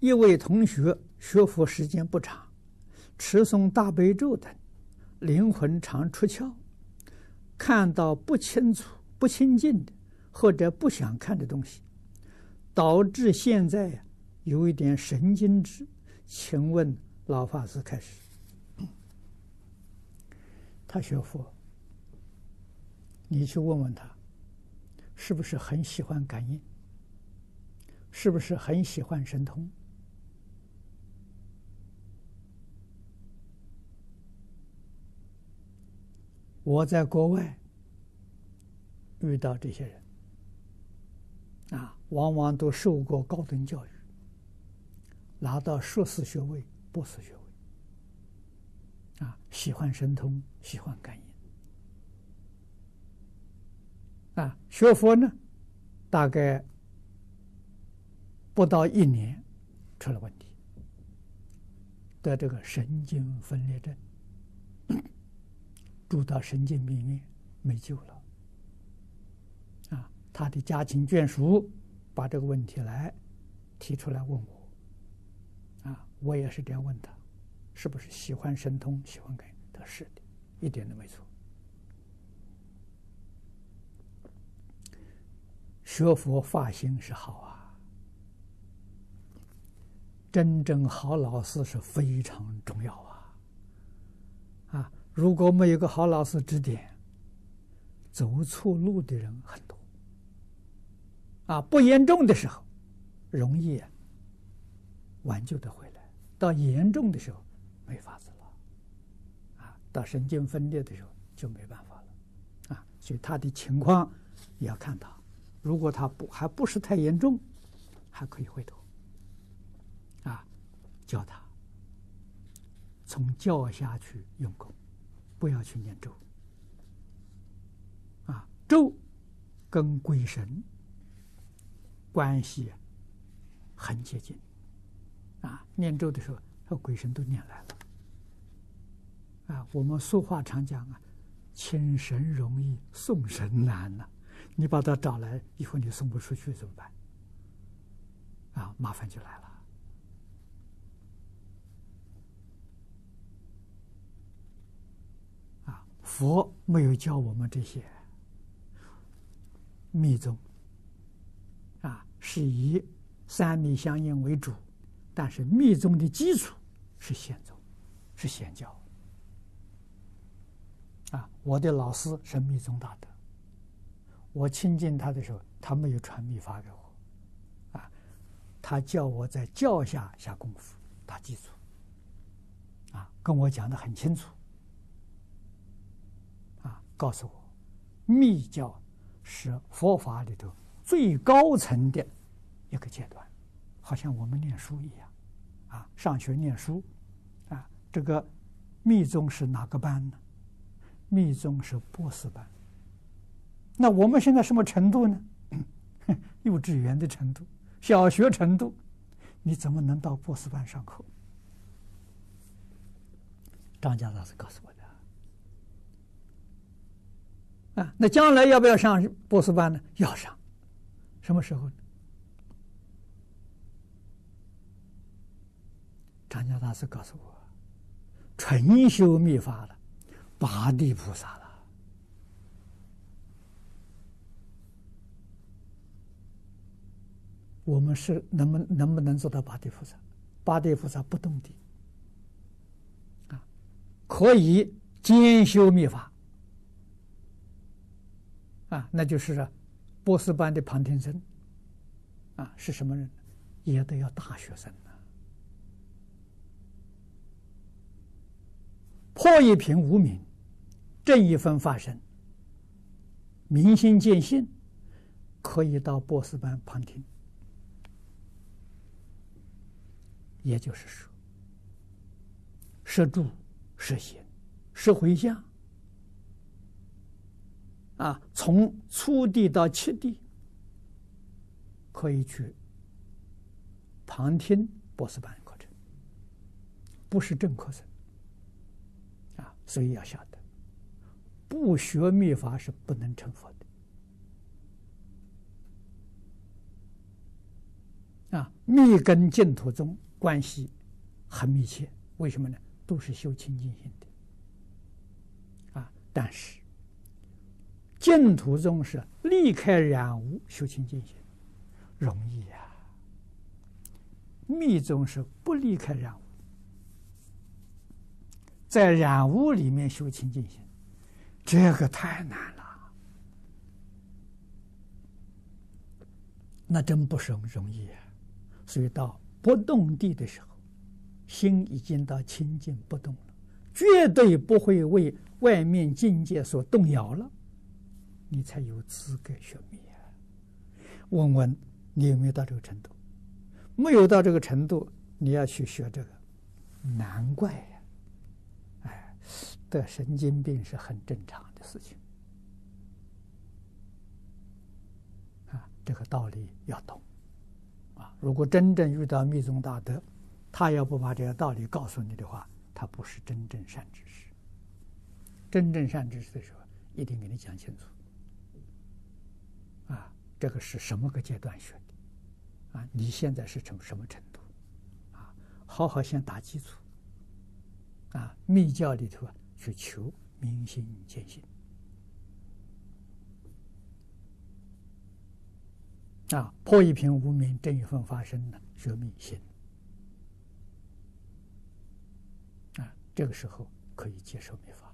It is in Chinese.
一位同学学佛时间不长，持诵大悲咒等，灵魂常出窍，看到不清楚、不清净的，或者不想看的东西，导致现在有一点神经质。请问老法师开始，他学佛，你去问问他，是不是很喜欢感应？是不是很喜欢神通？我在国外遇到这些人，啊，往往都受过高等教育，拿到硕士学位、博士学位，啊，喜欢神通，喜欢感应，啊，学佛呢，大概。不到一年，出了问题，得这个神经分裂症，住到神经病院，没救了。啊，他的家亲眷属把这个问题来提出来问我，啊，我也是这样问他，是不是喜欢神通，喜欢感应？他是的，一点都没错。学佛发心是好啊。真正好老师是非常重要啊！如果没有个好老师指点，走错路的人很多。啊，不严重的时候，容易挽救的回来；到严重的时候，没法子了。啊，到神经分裂的时候就没办法了。啊，所以他的情况也要看他，如果他不还不是太严重，还可以回头。啊教他从教下去用功，不要去念咒。啊，咒跟鬼神关系很接近。啊，念咒的时候和鬼神都念来了。啊，我们俗话常讲啊，请神容易送神难呐，你把他找来以后，你送不出去怎么办？啊，麻烦就来了。佛没有教我们这些密宗，啊，是以三密相应为主，但是密宗的基础是显宗，是显教。啊，我的老师是密宗大德，我亲近他的时候，他没有传密法给我，啊，他叫我在教下下功夫，打基础，啊，跟我讲的很清楚。告诉我，密教是佛法里头最高层的一个阶段，好像我们念书一样，啊，上学念书，啊，这个密宗是哪个班呢？密宗是博士班。那我们现在什么程度呢？幼稚园的程度，小学程度，你怎么能到博士班上课？张家老师告诉我的。那将来要不要上博士班呢？要上，什么时候呢？张家大师告诉我，纯修密法了，八地菩萨了。我们是能不能不能做到八地菩萨？八地菩萨不动地啊，可以兼修密法。啊，那就是波斯班的旁听生，啊，是什么人？也得要大学生呢。破一品无名，正一分发生，明心见性，可以到波斯班旁听。也就是说，摄住、摄行、摄回向。啊，从初地到七地，可以去旁听博士班课程，不是正课程。啊，所以要晓得，不学密法是不能成佛的。啊，密跟净土宗关系很密切。为什么呢？都是修清净心的。啊，但是净土宗是离开染污修清净心，容易呀、啊。密宗是不离开染污，在染污里面修清净心，这个太难了。那真不是容易啊！所以到不动地的时候，心已经到清净不动了，绝对不会为外面境界所动摇了，你才有资格学密啊！问问你有没有到这个程度？没有到这个程度，你要去学这个，难怪呀！哎，得神经病是很正常的事情啊。这个道理要懂，啊！如果真正遇到密宗大德，他要不把这个道理告诉你的话，他不是真正善知识。真正善知识的时候，一定给你讲清楚。这个是什么个阶段学的？啊，你现在是成什么程度？啊，好好先打基础。啊，密教里头啊，去求明心见性。啊，破一品无明，正一分发生的学密心。啊，这个时候可以接受密法。